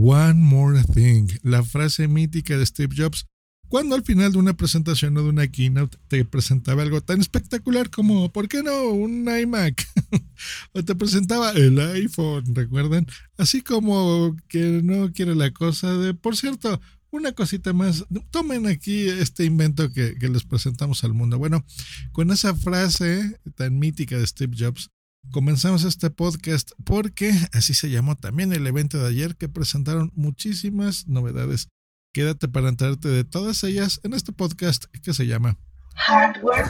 One more thing, la frase mítica de Steve Jobs cuando al final de una presentación o de una keynote te presentaba algo tan espectacular como, ¿por qué no? Un iMac. o te presentaba el iPhone, ¿recuerdan? Así como que no quiere la cosa de, por cierto, una cosita más, tomen aquí este invento que, que les presentamos al mundo. Bueno, con esa frase tan mítica de Steve Jobs, comenzamos este podcast porque así se llamó también el evento de ayer que presentaron muchísimas novedades Quédate para enterarte de todas ellas en este podcast que se llama Hardware.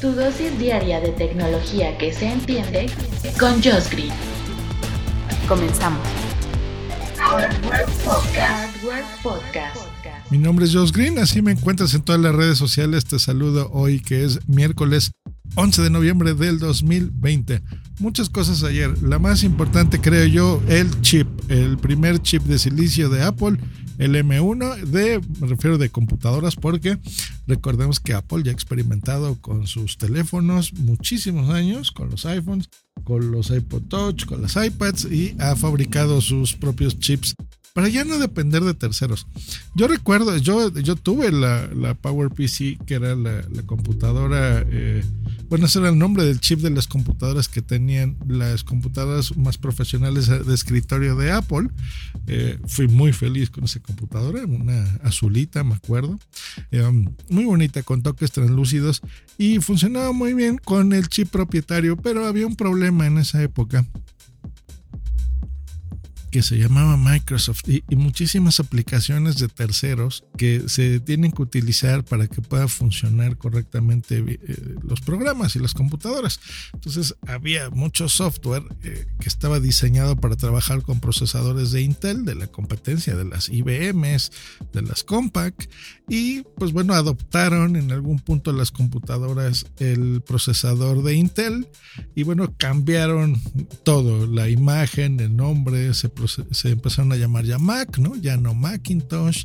Tu dosis diaria de tecnología que se entiende con Josh Green. Comenzamos. Hardware Podcast. Mi nombre es Josh Green, así me encuentras en todas las redes sociales. Te saludo hoy que es miércoles 11 de noviembre del 2020. Muchas cosas ayer. La más importante, creo yo, el chip, el primer chip de silicio de Apple, el M1, de, me refiero de computadoras, porque recordemos que Apple ya ha experimentado con sus teléfonos muchísimos años, con los iPhones, con los iPod Touch, con las iPads y ha fabricado sus propios chips para ya no depender de terceros. Yo recuerdo, yo, yo tuve la, la PowerPC, que era la, computadora, eh, bueno, ese era el nombre del chip de las computadoras que tenían las computadoras más profesionales de escritorio de Apple. Eh, fui muy feliz con esa computadora, una azulita, me acuerdo. Eh, muy bonita, con toques translúcidos y funcionaba muy bien con el chip propietario, pero había un problema en esa época que se llamaba Microsoft y, muchísimas aplicaciones de terceros que se tienen que utilizar para que pueda funcionar correctamente eh, los programas y las computadoras. Entonces había mucho software eh, que estaba diseñado para trabajar con procesadores de Intel, de la competencia de las IBMs, de las Compaq y pues bueno, adoptaron en algún punto las computadoras el procesador de Intel y bueno, cambiaron todo, la imagen, el nombre, se se empezaron a llamar ya Mac, ¿no? Ya no Macintosh.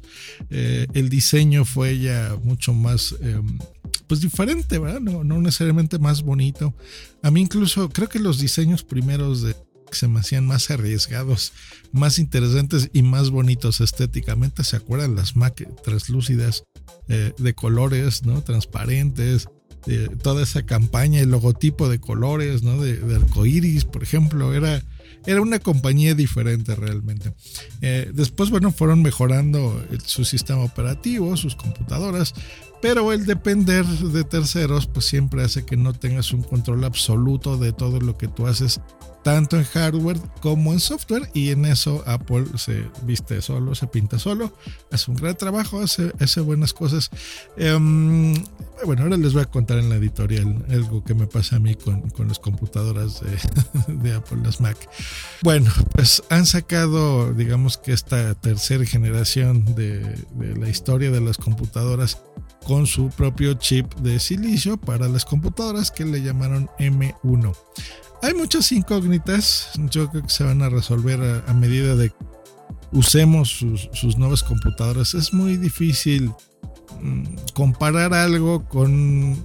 Eh, el diseño fue ya mucho más, em, pues diferente, ¿verdad? No, necesariamente más bonito. A mí incluso creo que los diseños primeros de se me hacían más arriesgados, más interesantes y más bonitos estéticamente. ¿Se acuerdan las Mac translúcidas eh, de colores, ¿no? Transparentes. toda esa campaña, el logotipo de colores, ¿no? De, de arcoiris, por ejemplo, era, era una compañía diferente realmente. Eh, después, bueno, fueron mejorando su sistema operativo, sus computadoras, pero el depender de terceros, pues siempre hace que no tengas un control absoluto de todo lo que tú haces tanto en hardware como en software y en eso Apple se viste solo, se pinta solo, hace un gran trabajo, hace, buenas cosas. Em, bueno, ahora les voy a contar en la editorial algo que me pasa a mí con, con las computadoras de, de, Apple, las Mac. Bueno, pues han sacado, digamos que esta tercera generación de, de la historia de las computadoras con su propio chip de silicio para las computadoras que le llamaron M1. Hay muchas incógnitas, yo creo que se van a resolver a, medida de usemos sus, nuevas computadoras. Es muy difícil mm, comparar algo con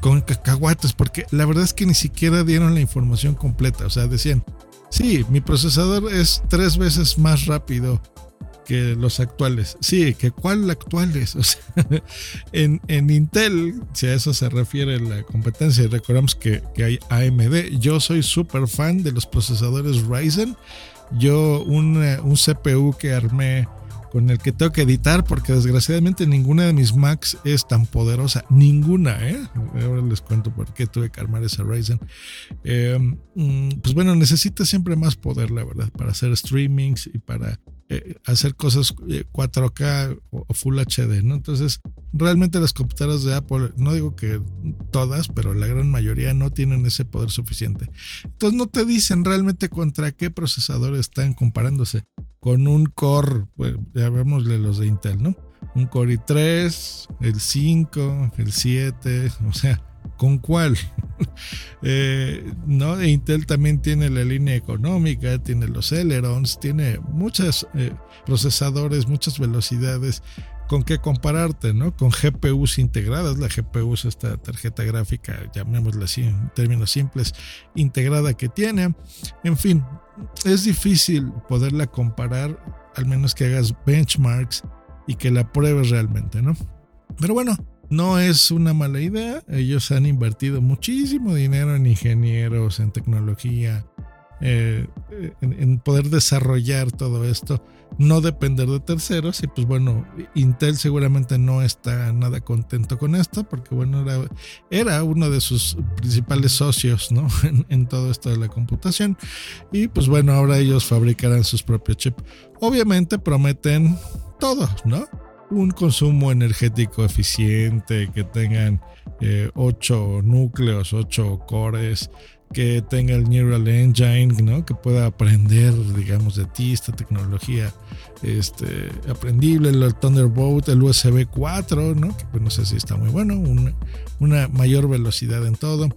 con cacahuates porque la verdad es que ni siquiera dieron la información completa, o sea, decían, sí, mi procesador es tres veces más rápido que los actuales. Sí, que cuál actuales. O en, en, Intel, si a eso se refiere la competencia, recordamos que, que hay AMD. Yo soy súper fan de los procesadores Ryzen. Yo un, un CPU que armé con el que tengo que editar porque desgraciadamente ninguna de mis Macs es tan poderosa. Ninguna, ¿eh? Ahora les cuento por qué tuve que armar esa Ryzen. Em, mm, pues bueno, necesita siempre más poder, la verdad, para hacer streamings y para eh, hacer cosas 4K eh, o Full HD, ¿no? Entonces, realmente las computadoras de Apple, no digo que todas, pero la gran mayoría no tienen ese poder suficiente. Entonces no te dicen realmente contra qué procesador están comparándose. Con un Core, pues, ya vemos los de Intel, ¿no? Un Core i3, el 5, el 7, o sea, ¿con cuál? Eh, no, Intel también tiene la línea económica, tiene los Celerons, tiene muchos eh, procesadores, muchas velocidades con qué compararte, ¿no? Con GPUs integradas. La GPU es esta tarjeta gráfica, llamémosla así en términos simples, integrada que tiene. En fin, es difícil poderla comparar, al menos que hagas benchmarks y que la pruebes realmente, ¿no? Pero bueno, no es una mala idea. Ellos han invertido muchísimo dinero en ingenieros, en tecnología, eh, en, poder desarrollar todo esto, no depender de terceros. Y pues bueno, Intel seguramente no está nada contento con esto, porque bueno, era, uno de sus principales socios ¿no? en, todo esto de la computación. Y pues bueno, ahora ellos fabricarán sus propios chips. Obviamente prometen todo, ¿no? Un consumo energético eficiente, que tengan 8 eh, núcleos, 8 cores, que tenga el Neural Engine, ¿no? Que pueda aprender, digamos, de ti esta tecnología este, aprendible, el Thunderbolt, el USB 4, ¿no? Que pues no sé si está muy bueno, una, mayor velocidad en todo,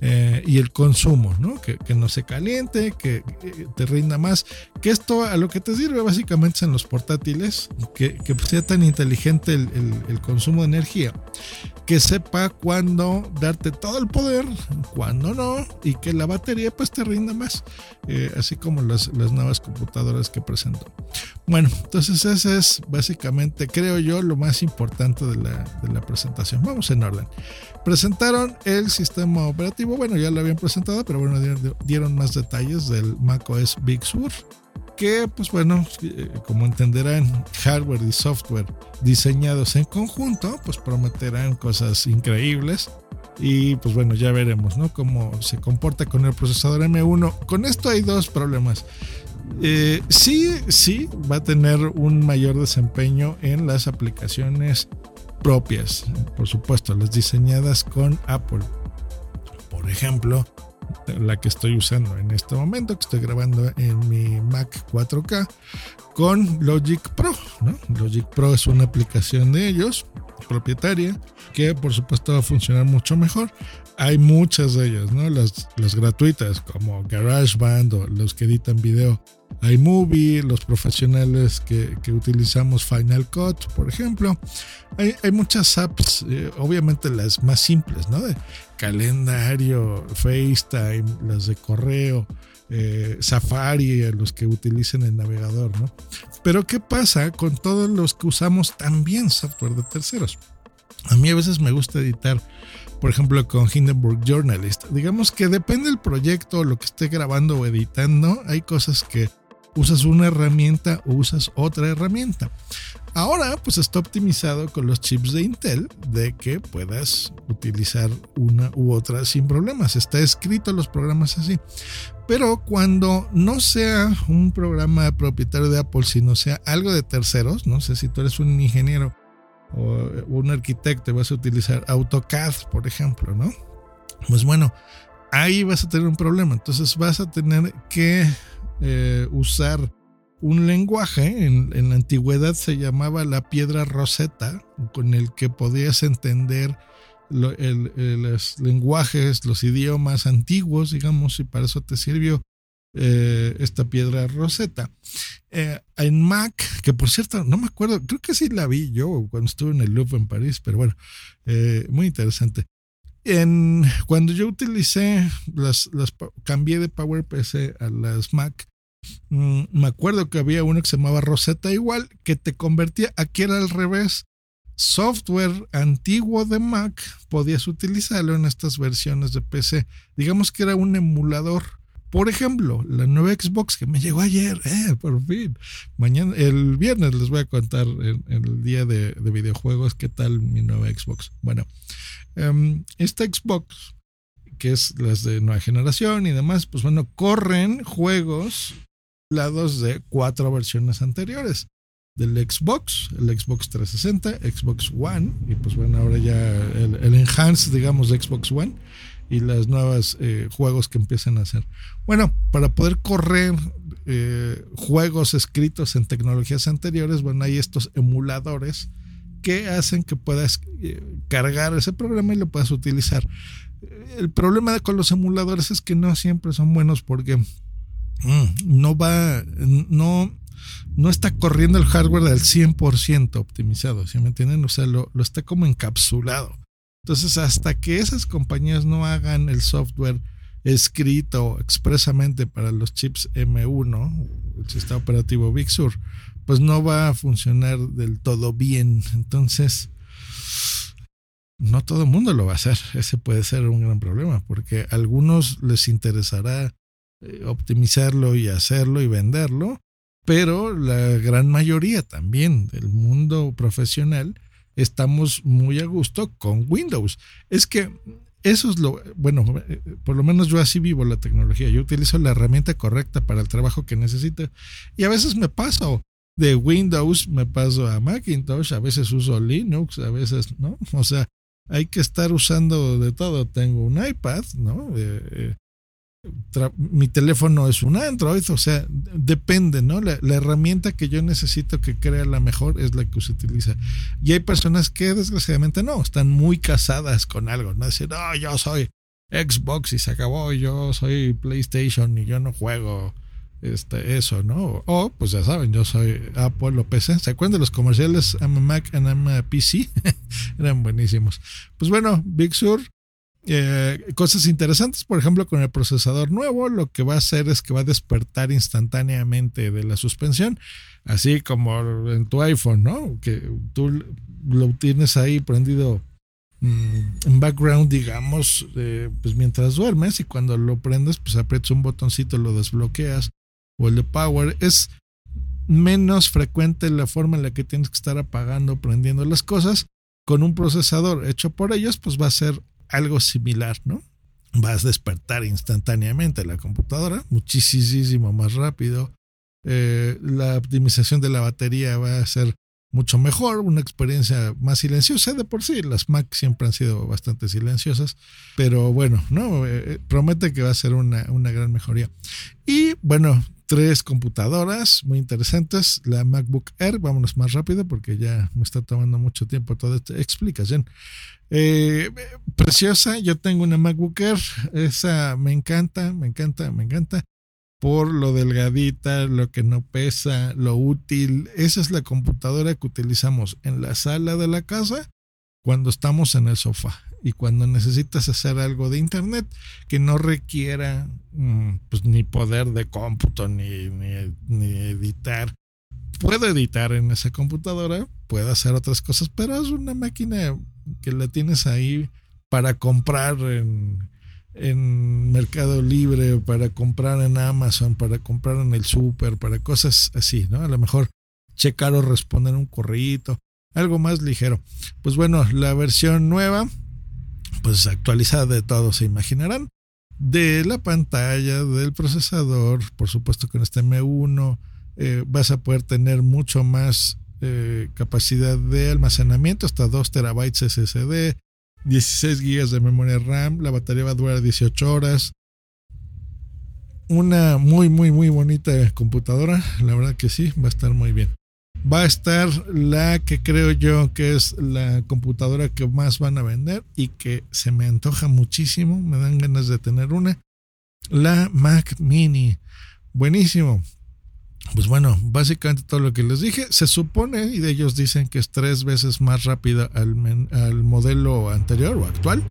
eh, y el consumo, ¿no? Que, no se caliente, que, te rinda más, que esto a lo que te sirve básicamente en los portátiles, que, sea tan inteligente el, el, el consumo de energía, que sepa cuándo darte todo el poder, cuándo no, y que la batería pues te rinda más, eh, así como las, las nuevas computadoras que presentó. Bueno, entonces ese es básicamente, creo yo, lo más importante de la, de la presentación. Vamos en orden. Presentaron el sistema operativo, bueno, ya lo habían presentado, pero bueno, dieron, más detalles del macOS Big Sur que pues bueno, eh, como entenderán, hardware y software diseñados en conjunto, pues prometerán cosas increíbles. Y pues bueno, ya veremos, ¿no? Cómo se comporta con el procesador M1. Con esto hay dos problemas. Eh, sí, sí, va a tener un mayor desempeño en las aplicaciones propias, por supuesto, las diseñadas con Apple. Por ejemplo, la que estoy usando en este momento, que estoy grabando en mi Mac 4K con Logic Pro. Logic Pro es una aplicación de ellos, propietaria, que por supuesto va a funcionar mucho mejor. Hay muchas de ellas, ¿no? Las, las gratuitas como GarageBand o los que editan video iMovie, los profesionales que, que, utilizamos Final Cut, por ejemplo. Hay, hay muchas apps, eh, obviamente las más simples, ¿no? De calendario, FaceTime, las de correo, eh, Safari, los que utilicen el navegador, ¿no? Pero ¿qué pasa con todos los que usamos también software de terceros? A mí a veces me gusta editar, por ejemplo, con Hindenburg Journalist. Digamos que depende del proyecto, lo que esté grabando o editando, hay cosas que usas una herramienta o usas otra herramienta. Ahora pues está optimizado con los chips de Intel de que puedas utilizar una u otra sin problemas. Está escrito los programas así. Pero cuando no sea un programa propietario de Apple, sino sea algo de terceros, no sé si tú eres un ingeniero o un arquitecto vas a utilizar AutoCAD, por ejemplo, ¿no? Pues bueno, ahí vas a tener un problema. Entonces vas a tener que eh, usar un lenguaje, en, la antigüedad se llamaba la piedra roseta, con el que podías entender los lenguajes, los idiomas antiguos, digamos, y para eso te sirvió eh, esta piedra roseta. Eh, en Mac, que por cierto, no me acuerdo, creo que sí la vi yo cuando estuve en el Louvre en París, pero bueno, muy interesante. En, cuando yo utilicé las, las cambié de PowerPC a las Mac, Mm, me acuerdo que había uno que se llamaba Rosetta igual, que te convertía, aquí era al revés, software antiguo de Mac, podías utilizarlo en estas versiones de PC. Digamos que era un emulador. Por ejemplo, la nueva Xbox que me llegó ayer, eh, por fin. Mañana, el viernes les voy a contar en, el día de, videojuegos qué tal mi nueva Xbox. Bueno, em, esta Xbox, que es las de nueva generación y demás, pues bueno, corren juegos lados de cuatro versiones anteriores. del Xbox, el Xbox 360, Xbox One, y pues bueno, ahora ya el, el Enhanced, digamos, de Xbox One y las nuevas eh, juegos que empiezan a hacer. Bueno, para poder correr eh, juegos escritos en tecnologías anteriores, bueno, hay estos emuladores que hacen que puedas eh, cargar ese programa y lo puedas utilizar. El problema con los emuladores es que no siempre son buenos porque no va, no, no está corriendo el hardware al 100% optimizado, ¿sí me entienden? O sea, lo, lo está como encapsulado. Entonces, hasta que esas compañías no hagan el software escrito expresamente para los chips M1, el sistema operativo Big Sur, pues no va a funcionar del todo bien. Entonces, no todo el mundo lo va a hacer. Ese puede ser un gran problema, porque a algunos les interesará optimizarlo y hacerlo y venderlo, pero la gran mayoría también del mundo profesional estamos muy a gusto con Windows. Es que eso es lo, bueno, por lo menos yo así vivo la tecnología. Yo utilizo la herramienta correcta para el trabajo que necesito y a veces me paso de Windows, me paso a Macintosh, a veces uso Linux, a veces, ¿no? O sea, hay que estar usando de todo. Tengo un iPad, ¿no? Eh, eh, mi teléfono es un Android, o sea, depende, ¿no? La, herramienta que yo necesito que crea la mejor es la que se utiliza. Y hay personas que desgraciadamente no, están muy casadas con algo, ¿no? Dicen, no, yo soy Xbox y se acabó, yo soy PlayStation y yo no juego este, eso, ¿no? O, pues ya saben, yo soy Apple o PC. ¿Se acuerdan de los comerciales I'm a Mac and I'm a PC? Eran buenísimos. Pues bueno, Big Sur eh, cosas interesantes, por ejemplo, con el procesador nuevo, lo que va a hacer es que va a despertar instantáneamente de la suspensión, así como en tu iPhone, ¿no? Que tú lo tienes ahí prendido mm, en background, digamos, pues mientras duermes y cuando lo prendes, pues aprietas un botoncito, lo desbloqueas o el de power. Es menos frecuente la forma en la que tienes que estar apagando, prendiendo las cosas. Con un procesador hecho por ellos, pues va a ser algo similar, ¿no? Vas a despertar instantáneamente la computadora, muchísimo más rápido. Eh, la optimización de la batería va a ser mucho mejor, una experiencia más silenciosa de por sí. Las Mac siempre han sido bastante silenciosas, pero bueno, no eh, eh, promete que va a ser una, una, gran mejoría. Y bueno, tres computadoras muy interesantes. La MacBook Air, vámonos más rápido porque ya me está tomando mucho tiempo toda esta explicación. Eh, preciosa, yo tengo una MacBook Air, esa me encanta, me encanta, me encanta. Por lo delgadita, lo que no pesa, lo útil. Esa es la computadora que utilizamos en la sala de la casa cuando estamos en el sofá y cuando necesitas hacer algo de internet que no requiera mm, pues, ni poder de cómputo ni, ni, editar puedo editar en esa computadora, puedo hacer otras cosas, pero es una máquina que la tienes ahí para comprar en, en Mercado Libre, para comprar en Amazon, para comprar en el super, para cosas así, ¿no? A lo mejor checar o responder un correo, algo más ligero. Pues bueno, la versión nueva, pues actualizada de todo, se imaginarán, de la pantalla, del procesador, por supuesto con este M1, eh, vas a poder tener mucho más eh, capacidad de almacenamiento, hasta 2 terabytes SSD, 16 gigas de memoria RAM, la batería va a durar 18 horas. Una muy, muy, muy bonita computadora, la verdad que sí, va a estar muy bien. Va a estar la que creo yo que es la computadora que más van a vender y que se me antoja muchísimo, me dan ganas de tener una. La Mac Mini. Buenísimo pues bueno, básicamente todo lo que les dije, se supone, y de ellos dicen que es tres veces más rápida al, al modelo anterior o actual,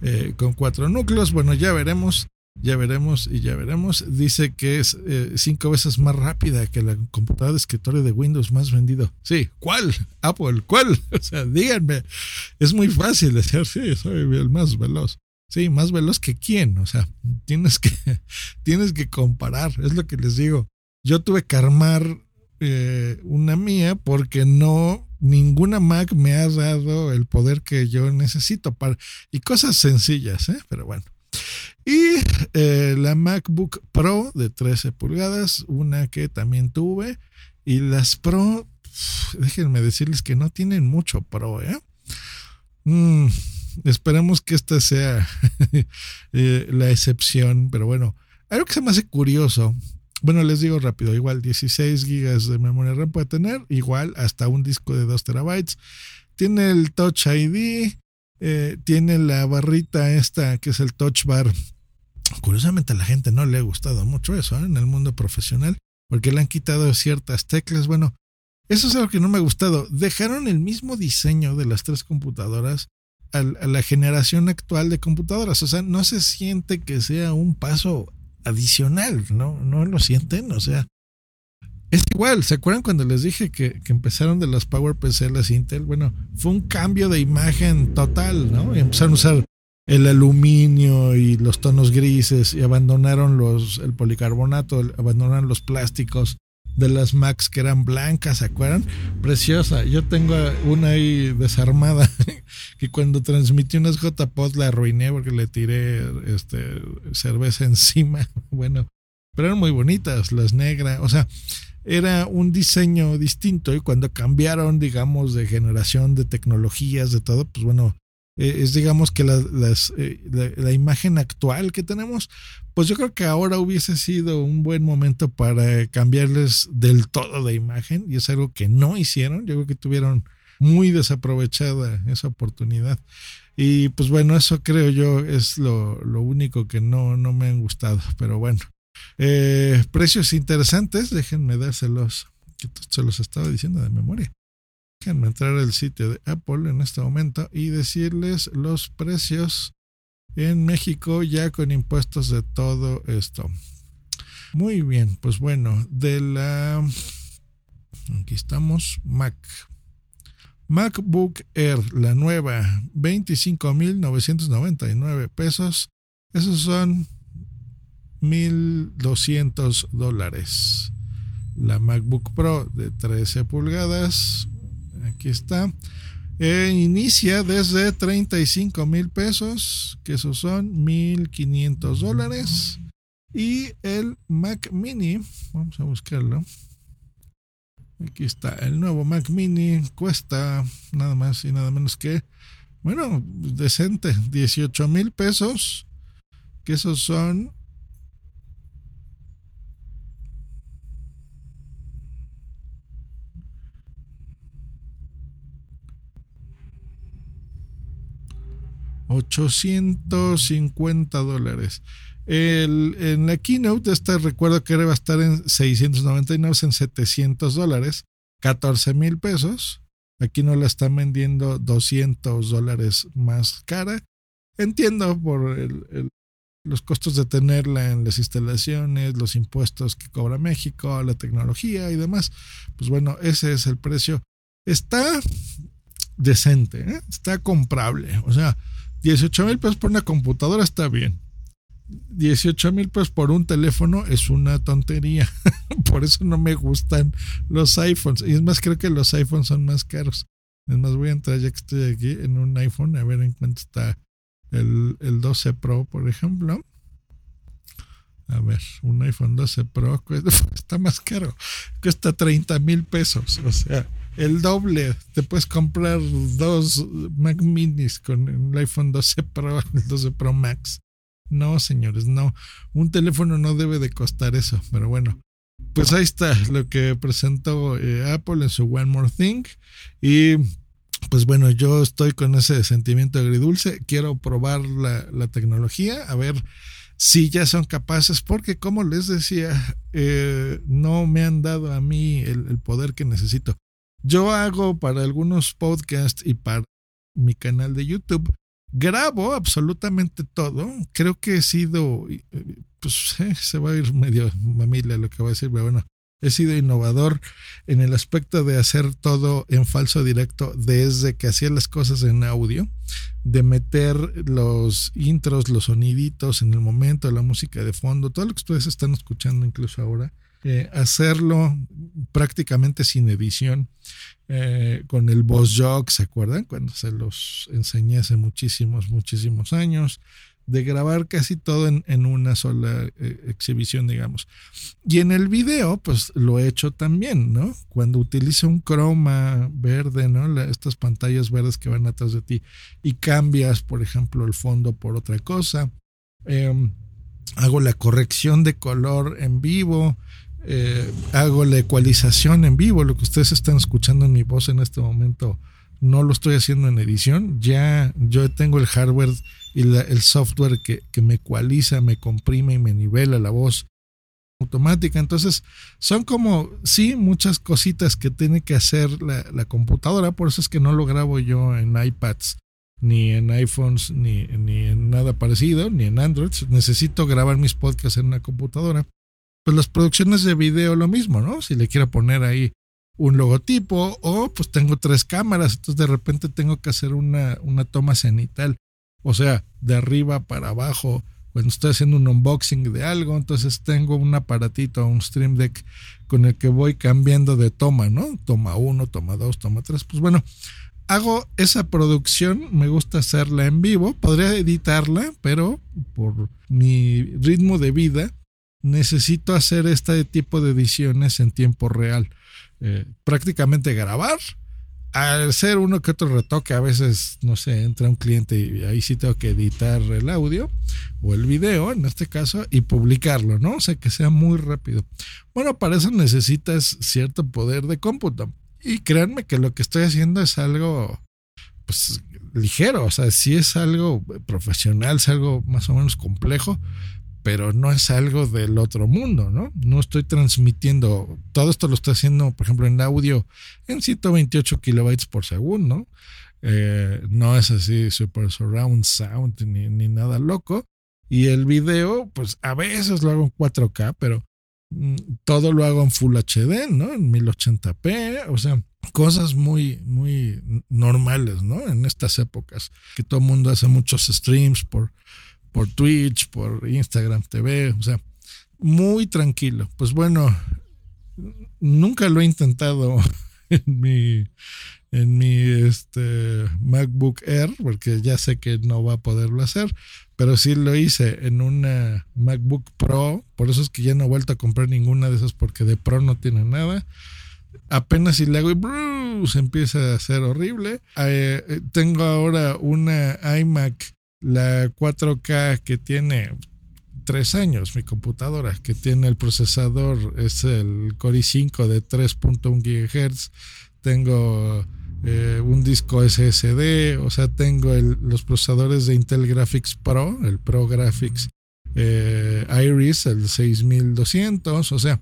eh, con cuatro núcleos. Bueno, ya veremos, ya veremos y ya veremos. Dice que es eh, cinco veces más rápida que la computadora de escritorio de Windows más vendido. Sí, ¿cuál? Apple, ¿cuál? O sea, díganme, es muy fácil decir, sí, soy el más veloz. Sí, más veloz que quién, o sea, tienes que, tienes que comparar, es lo que les digo yo tuve que armar eh, una mía porque no ninguna Mac me ha dado el poder que yo necesito para y cosas sencillas, ¿eh? pero bueno. Y eh, la MacBook Pro de 13 pulgadas, una que también tuve Y las Pro, déjenme decirles que no tienen mucho Pro, ¿eh? Mm, que esta sea eh, la excepción, pero bueno, algo que se me hace curioso. Bueno, les digo rápido, igual 16 gigas de memoria RAM puede tener, igual hasta un disco de 2 terabytes. Tiene el Touch ID, eh, tiene la barrita esta que es el Touch Bar. Curiosamente a la gente no le ha gustado mucho eso ¿eh? en el mundo profesional, porque le han quitado ciertas teclas. Bueno, eso es algo que no me ha gustado. Dejaron el mismo diseño de las tres computadoras a, la generación actual de computadoras. O sea, no se siente que sea un paso adicional, ¿no? ¿No lo sienten? O sea, es igual, ¿se acuerdan cuando les dije que, empezaron de las PowerPC las Intel? Bueno, fue un cambio de imagen total, ¿no? Y empezaron a usar el aluminio y los tonos grises y abandonaron los, el policarbonato, abandonaron los plásticos de las Macs que eran blancas, ¿se acuerdan? Preciosa. Yo tengo una ahí desarmada que cuando transmití unas JPOD la arruiné porque le tiré este, cerveza encima. Bueno, pero eran muy bonitas, las negras. O sea, era un diseño distinto y cuando cambiaron, digamos, de generación de tecnologías, de todo, pues bueno, eh, es digamos que la, eh, la, imagen actual que tenemos, pues yo creo que ahora hubiese sido un buen momento para cambiarles del todo de imagen y es algo que no hicieron, yo creo que tuvieron muy desaprovechada esa oportunidad. Y pues bueno, eso creo yo es lo, lo único que no, no me han gustado, pero bueno. Eh, precios interesantes, déjenme dárselos, se los estaba diciendo de memoria. Déjenme entrar al sitio de Apple en este momento y decirles los precios en México ya con impuestos de todo esto. Muy bien, pues bueno, de la... Aquí estamos, Mac. MacBook Air, la nueva, 25.999 pesos. Esos son 1.200 dólares. La MacBook Pro de 13 pulgadas, aquí está. E inicia desde 35 mil pesos, que esos son 1.500 dólares. Y el Mac Mini, vamos a buscarlo. Aquí está, el nuevo Mac Mini cuesta nada más y nada menos que, bueno, decente, 18 mil pesos, que esos son 850 dólares. El, en la keynote, este recuerdo que va a estar en 699, en 700 dólares, 14 mil pesos. Aquí no la están vendiendo 200 dólares más cara. Entiendo por los costos de tenerla en las instalaciones, los impuestos que cobra México, la tecnología y demás. Pues bueno, ese es el precio. Está decente, ¿eh? está comprable. O sea, 18 mil pesos por una computadora está bien. 18 mil pesos por un teléfono es una tontería. por eso no me gustan los iPhones. Y es más, creo que los iPhones son más caros. Es más, voy a entrar ya que estoy aquí en un iPhone a ver en cuánto está el, el 12 Pro, por ejemplo. A ver, un iPhone 12 Pro está más caro. Cuesta 30 mil pesos. O sea, el doble. Te puedes comprar dos Mac Minis con el iPhone 12 Pro, el 12 Pro Max. No, señores, no. Un teléfono no debe de costar eso, pero bueno. Pues ahí está lo que presentó eh, Apple en su One More Thing. Y pues bueno, yo estoy con ese sentimiento agridulce. Quiero probar la, tecnología, a ver si ya son capaces, porque como les decía, eh, no me han dado a mí el poder que necesito. Yo hago para algunos podcasts y para mi canal de YouTube, grabo absolutamente todo. Creo que he sido, pues eh, se va a ir medio mamila lo que voy a decir, pero bueno, he sido innovador en el aspecto de hacer todo en falso directo desde que hacía las cosas en audio, de meter los intros, los soniditos en el momento, la música de fondo, todo lo que ustedes están escuchando incluso ahora eh, hacerlo prácticamente sin edición eh, con el Boss Jog, ¿se acuerdan? Cuando se los enseñé hace muchísimos, muchísimos años. de grabar casi todo en, una sola eh, exhibición, digamos. Y en el video, pues lo he hecho también, ¿no? Cuando utilizo un croma verde, ¿no? estas pantallas verdes que van atrás de ti y cambias, por ejemplo, el fondo por otra cosa. Em, hago la corrección de color en vivo. Eh, hago la ecualización en vivo, lo que ustedes están escuchando en mi voz en este momento no lo estoy haciendo en edición, ya yo tengo el hardware y el software que, me ecualiza, me comprime y me nivela la voz automática. Entonces, son como, sí, muchas cositas que tiene que hacer la, computadora, por eso es que no lo grabo yo en iPads, ni en iPhones, ni, ni en nada parecido, ni en Android. Necesito grabar mis podcasts en una computadora. Pues las producciones de video lo mismo, ¿no? Si le quiero poner ahí un logotipo o pues tengo tres cámaras, entonces de repente tengo que hacer una, una toma cenital, o sea, de arriba para abajo, cuando estoy haciendo un unboxing de algo, entonces tengo un aparatito, un Stream Deck con el que voy cambiando de toma, ¿no? Toma uno, toma dos, toma tres, pues bueno, hago esa producción, me gusta hacerla en vivo, podría editarla, pero por mi ritmo de vida necesito hacer este tipo de ediciones en tiempo real. Eh, prácticamente grabar. Al ser uno que otro retoque, a veces, no sé, entra un cliente y ahí sí tengo que editar el audio o el video, en este caso, y publicarlo, ¿no? O sea, que sea muy rápido. Bueno, para eso necesitas cierto poder de cómputo. Y créanme que lo que estoy haciendo es algo, pues, ligero, o sea, si es algo profesional, es algo más o menos complejo, pero no es algo del otro mundo, ¿no? No estoy transmitiendo, todo esto lo estoy haciendo, por ejemplo, en audio en 128 kilobytes por segundo, eh, no es así super surround sound ni, ni, nada loco. Y el video, pues a veces lo hago en 4K, pero mm, todo lo hago en Full HD, ¿no? En 1080p, o sea, cosas muy, muy normales, ¿no? En estas épocas, que todo el mundo hace muchos streams por por Twitch, por Instagram TV, o sea, muy tranquilo. Pues bueno, nunca lo he intentado en mi en mi este MacBook Air porque ya sé que no va a poderlo hacer, pero sí lo hice en una MacBook Pro, por eso es que ya no he vuelto a comprar ninguna de esas porque de Pro no tiene nada. Apenas si le hago y se empieza a hacer horrible. Eh, eh, tengo ahora una iMac la 4K que tiene tres años mi computadora, que tiene el procesador, es el Core i5 de 3.1 GHz, tengo eh, un disco SSD, o sea, tengo los procesadores de Intel Graphics Pro, el Pro Graphics eh, Iris, el 6200, o sea,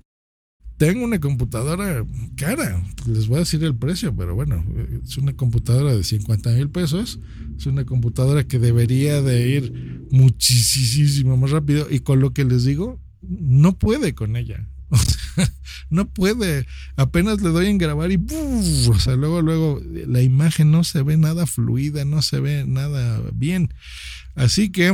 tengo una computadora cara, les voy a decir el precio, pero bueno, es una computadora de 50 mil pesos, es una computadora que debería de ir muchísimo más rápido y con lo que les digo, no puede con ella. no puede. Apenas le doy en grabar y o sea, luego, luego la imagen no se ve nada fluida, no se ve nada bien. Así que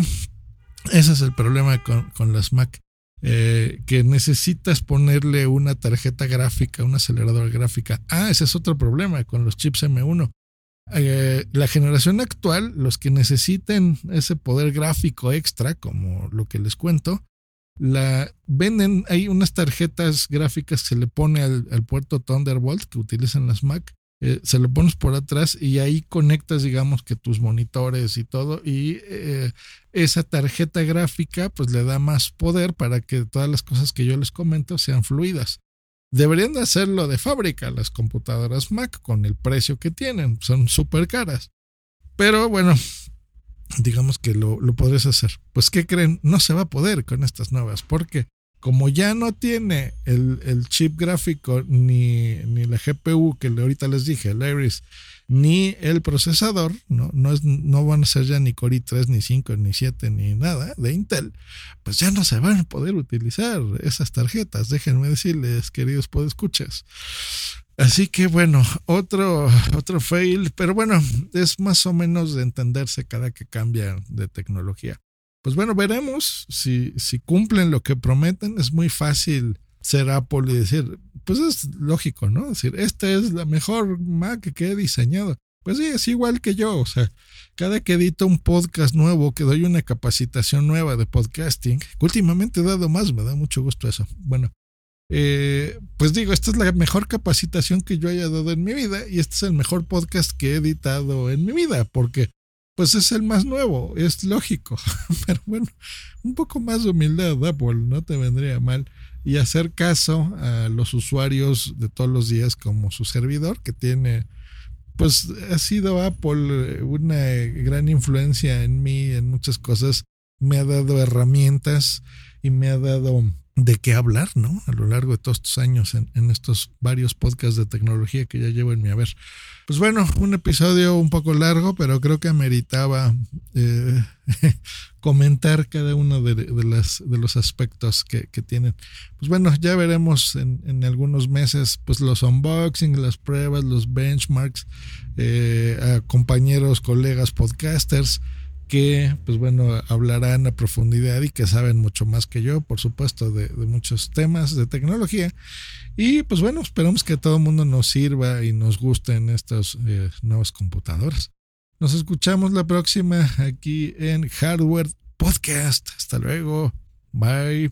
ese es el problema con, con las Mac. Eh, que necesitas ponerle una tarjeta gráfica, una aceleradora gráfica. Ah, ese es otro problema con los chips M1. Eh, la generación actual, los que necesiten ese poder gráfico extra, como lo que les cuento, la venden, hay unas tarjetas gráficas que se le pone al puerto Thunderbolt que utilizan las Mac eh, se lo pones por atrás y ahí conectas, digamos que tus monitores y todo, y eh, esa tarjeta gráfica pues le da más poder para que todas las cosas que yo les comento sean fluidas. Deberían de hacerlo de fábrica las computadoras Mac con el precio que tienen, son súper caras. Pero bueno, digamos que lo, lo podrías hacer. Pues ¿qué creen? No se va a poder con estas nuevas, porque como ya no tiene el, chip gráfico ni, la GPU que ahorita les dije, el Iris, ni el procesador, no, no, es, no van a ser ya ni Core i3, ni 5, ni 7, ni nada de Intel, pues ya no se van a poder utilizar esas tarjetas, déjenme decirles, queridos podescuchas. Así que bueno, otro, otro fail, pero bueno, es más o menos de entenderse cada que cambia de tecnología pues bueno, veremos si, si cumplen lo que prometen. Es muy fácil ser Apple y decir, pues es lógico, ¿no? decir, esta es la mejor Mac que he diseñado. pues sí, es igual que yo, o sea, cada que edito un podcast nuevo, que doy una capacitación nueva de podcasting, últimamente he dado más, me da mucho gusto eso. Bueno, eh, pues digo, esta es la mejor capacitación que yo haya dado en mi vida y este es el mejor podcast que he editado en mi vida, porque pues es el más nuevo, es lógico. Pero bueno, un poco más de humildad, Apple, no te vendría mal. Y hacer caso a los usuarios de todos los días como su servidor, que tiene, pues ha sido Apple una gran influencia en mí, en muchas cosas. Me ha dado herramientas y me ha dado de qué hablar, ¿no? A lo largo de todos estos años en, estos varios podcasts de tecnología que ya llevo en mi haber. Pues bueno, un episodio un poco largo, pero creo que meritaba eh, comentar cada uno de, los aspectos que, tienen. Pues bueno, ya veremos en, algunos meses pues los unboxings, las pruebas, los benchmarks, eh, compañeros, colegas, podcasters que, pues bueno, hablarán a profundidad y que saben mucho más que yo, por supuesto, de, muchos temas de tecnología. Y pues bueno, esperamos que todo el mundo nos sirva y nos gusten estas eh, nuevas computadoras. Nos escuchamos la próxima aquí en Hardware Podcast. Hasta luego. Bye.